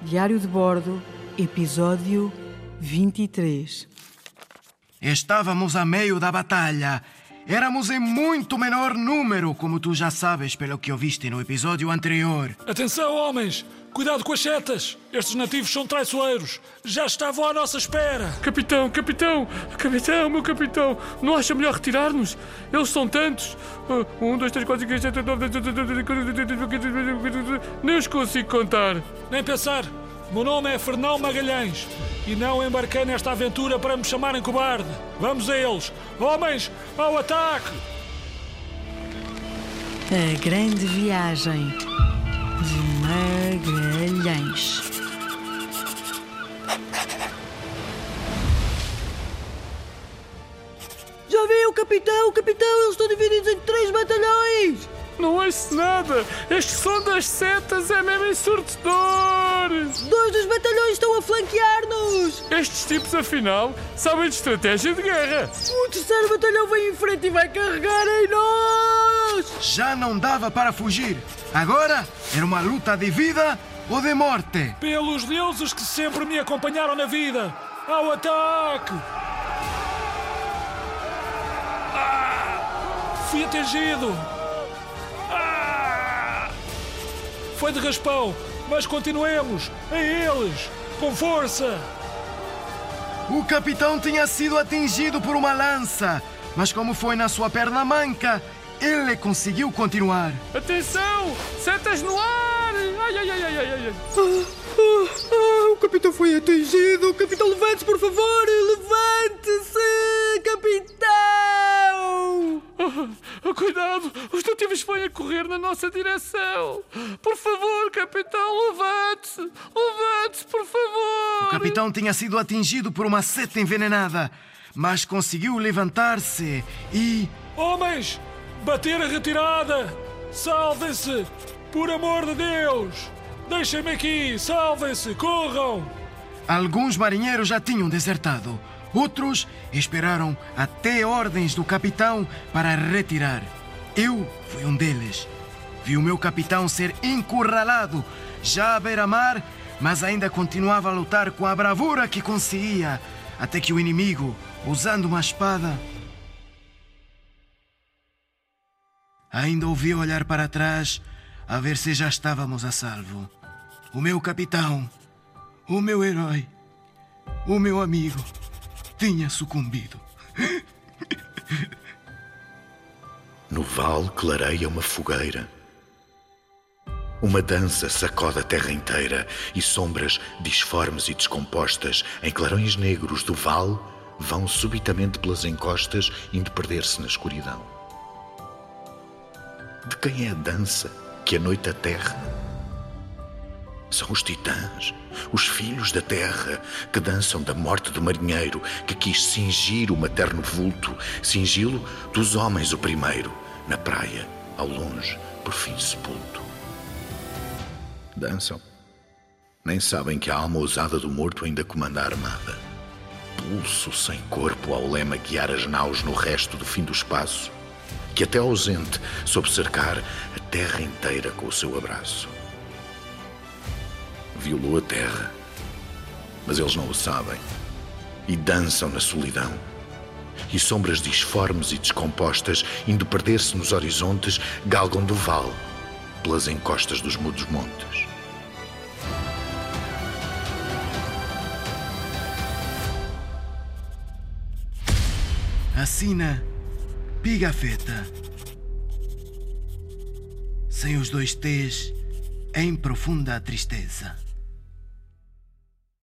Diário de Bordo, episódio 23. Estávamos a meio da batalha. Éramos em muito menor número, como tu já sabes pelo que ouviste no episódio anterior. Atenção, homens! Cuidado com as setas! Estes nativos são traiçoeiros! Já estavam à nossa espera! Capitão, capitão, capitão, meu capitão, não acha melhor retirar-nos? Eles são tantos. Uh, Um, dois, três, quatro, cinco, seis, sete, oito, nove, dez, onze, doze, Nem os consigo contar. Nem pensar! O meu nome é Fernão Magalhães e não embarquei nesta aventura para me chamarem cobarde. Vamos a eles! Homens, ao ataque! A Grande Viagem de Magalhães. Já viu, capitão? Capitão, eles estão divididos em ouço nada. Este som das setas é mesmo ensurdecedor. Dois dos batalhões estão a flanquear-nos! Estes tipos, afinal, sabem de estratégia de guerra. O terceiro batalhão vem em frente e vai carregar em nós! Já não dava para fugir. Agora era uma luta de vida ou de morte. Pelos deuses que sempre me acompanharam na vida! Ao ataque! Ah! Fui atingido! Foi de raspão, mas continuemos! A eles! Com força! O capitão tinha sido atingido por uma lança, mas como foi na sua perna manca, ele conseguiu continuar. Atenção! Setas no ar! Ai, ai, ai, ai, ai, ai. Ah, ah, ah, o capitão foi atingido! Capitão, cuidado! Os nativos vêm a correr na nossa direção! Por favor, capitão, levante-se! Levante-se, por favor! O capitão tinha sido atingido por uma seta envenenada, mas conseguiu levantar-se e. Homens! Bater a retirada! Salvem-se! Por amor de Deus! Deixem-me aqui! Salvem-se! Corram! Alguns marinheiros já tinham desertado. Outros esperaram até ordens do capitão para retirar. Eu fui um deles. Vi o meu capitão ser encurralado, já à beira-mar, mas ainda continuava a lutar com a bravura que conseguia, até que o inimigo, usando uma espada, ainda ouvi olhar para trás a ver se já estávamos a salvo. O meu capitão, o meu herói, o meu amigo tinha sucumbido. No vale clareia uma fogueira. Uma dança sacode a terra inteira e sombras disformes e descompostas em clarões negros do vale vão subitamente pelas encostas indo perder-se na escuridão. De quem é a dança que a noite aterra? São os titãs, os filhos da terra, que dançam da morte do marinheiro que quis cingir o materno vulto, cingi-lo dos homens o primeiro, na praia, ao longe, por fim sepulto. Dançam. Nem sabem que a alma ousada do morto ainda comanda a armada. Pulso sem corpo ao lema guiar as naus no resto do fim do espaço, que até ausente soube cercar a terra inteira com o seu abraço violou a terra. Mas eles não o sabem. E dançam na solidão. E sombras disformes e descompostas, indo perder-se nos horizontes, galgam do vale, pelas encostas dos mudos montes. Assina Pigafetta. Sem os dois T's, em profunda tristeza.